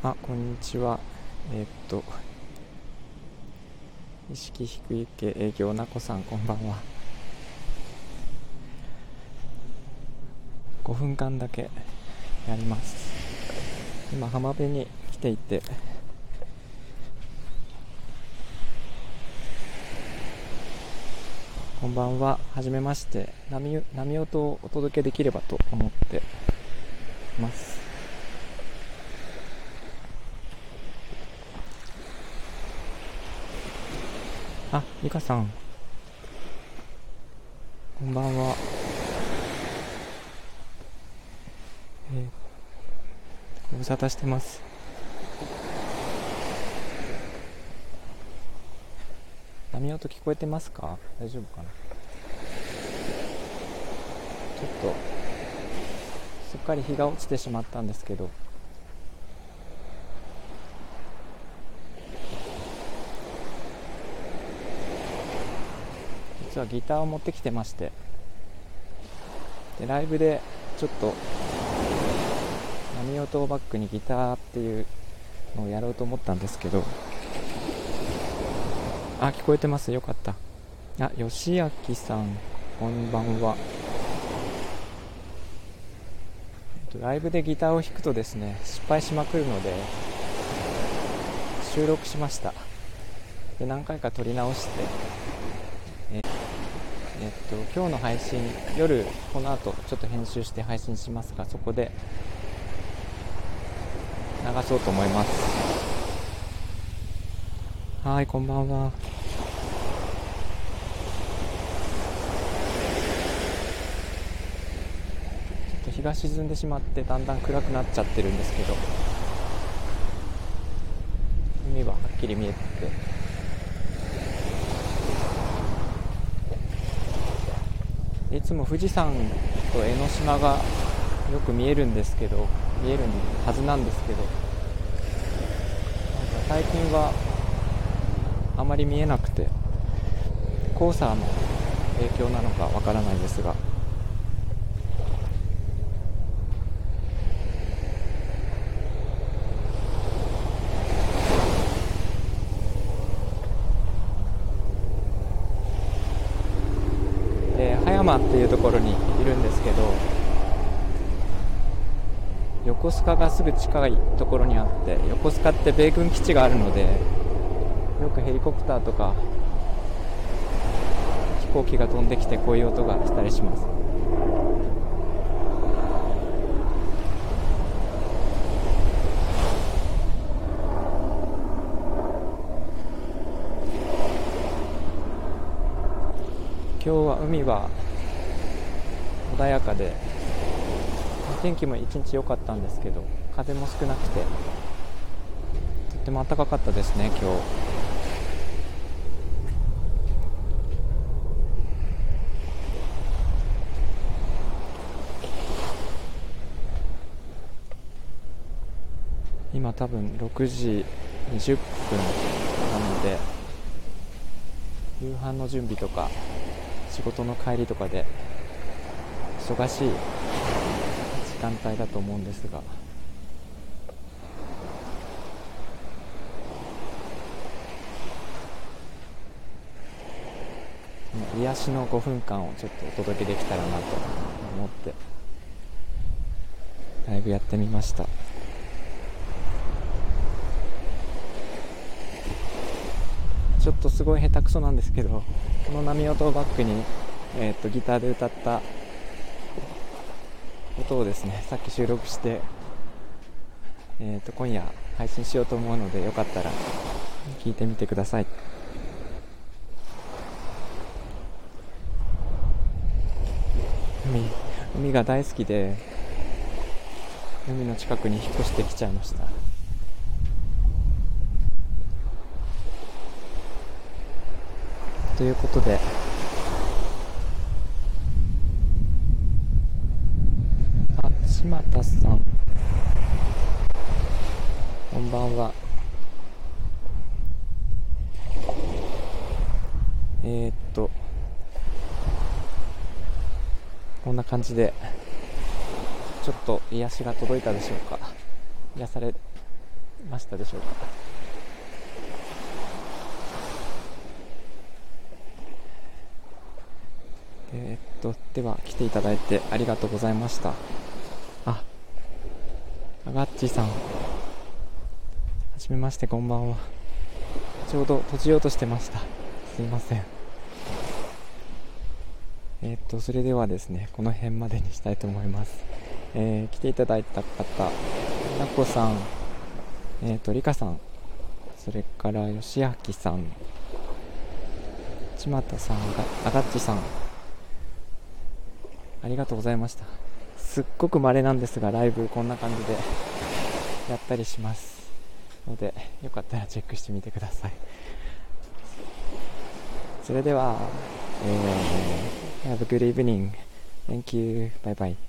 あ、こんにちは。えー、っと、意識低い系営業なこさん、こんばんは。5分間だけやります。今、浜辺に来ていて、こんばんは。はじめまして。波波音をお届けできればと思ってます。あ、ゆかさん。こんばんは。えー、ご無沙汰してます。波音聞こえてますか？大丈夫かな？ちょっと、すっかり日が落ちてしまったんですけど、はギターを持ってきてましてでライブでちょっと波音をバックにギターっていうのをやろうと思ったんですけどあ聞こえてます。よかった。あ吉明さんこんばんは。ライブでギターを弾くとですね失敗しまくるので収録しました。で何回か撮り直してえっと、今日の配信夜この後ちょっと編集して配信しますがそこで流そうと思います。はいこんばんは。ちょっと日が沈んでしまってだんだん暗くなっちゃってるんですけど海ははっきり見えてていつも富士山と江ノ島がよく見えるんですけど見えるはずなんですけど最近はあまり見えなくて黄砂の影響なのかわからないですが。山っていうところにいるんですけど横須賀がすぐ近いところにあって横須賀って米軍基地があるのでよくヘリコプターとか飛行機が飛んできてこういう音がしたりします。今日は海は穏やかで天気も一日良かったんですけど風も少なくてとっても暖かかったですね今日。今多分6時20分なので夕飯の準備とか仕事の帰りとかで忙しい時間帯だと思うんですが。癒しの5分間をちょっとお届けできたらなと思ってライブやってみました。ちょっとすごい下手くそなんですけどこの波音をバックに、えー、とギターで歌った音をですねさっき収録して、えー、と今夜配信しようと思うのでよかったら聞いてみてください。海海が大好きで海の近くに引っ越してきちゃいました。ということで島田さんこんはえー、っと。こんな感じでちょっと癒しが届いたでしょうか。癒されましたでしょうか。えー、っとでは来ていただいてありがとうございました。ああがっちさん。はじめましてこんばんは。ちょうど閉じようとしてました。すいません。えー、っとそれではですねこの辺までにしたいと思います。えー、来ていただいた方なこさんえっ、とりかさんそれからよしあきさんちまたさんあがっちさんありがとうございました。すっごく稀なんですがライブこんな感じでやったりします。のでよかったらチェックしてみてくださいそれでは、えー、Have a good evening. Thank you. Bye bye.